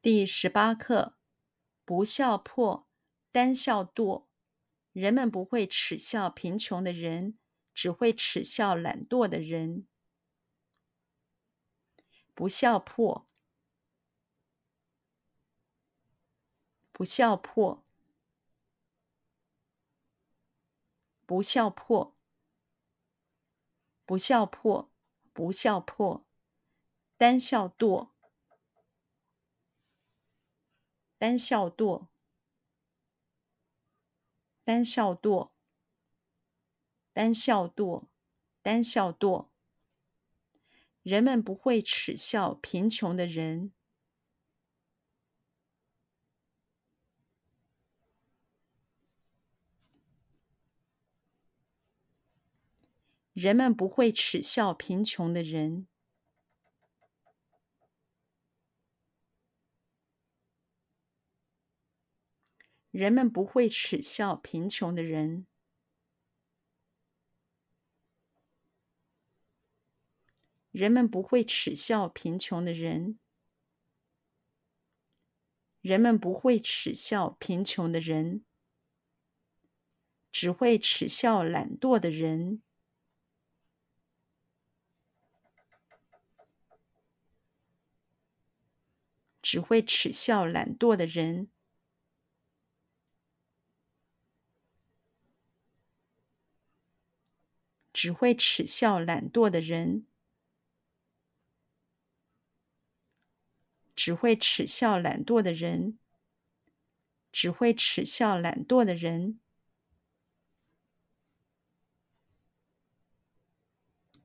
第十八课：不笑破，单笑惰。人们不会耻笑贫穷的人，只会耻笑懒惰的人。不笑破，不笑破，不笑破，不笑破，不笑破，单笑惰。单笑惰，单笑惰，单笑惰，单笑惰。人们不会耻笑贫穷的人。人们不会耻笑贫穷的人。人们不会耻笑贫穷的人。人们不会耻笑贫穷的人。人们不会耻笑贫穷的人，只会耻笑懒惰的人。只会耻笑懒惰的人。只会耻笑懒惰的人，只会耻笑懒惰的人，只会耻笑懒惰的人。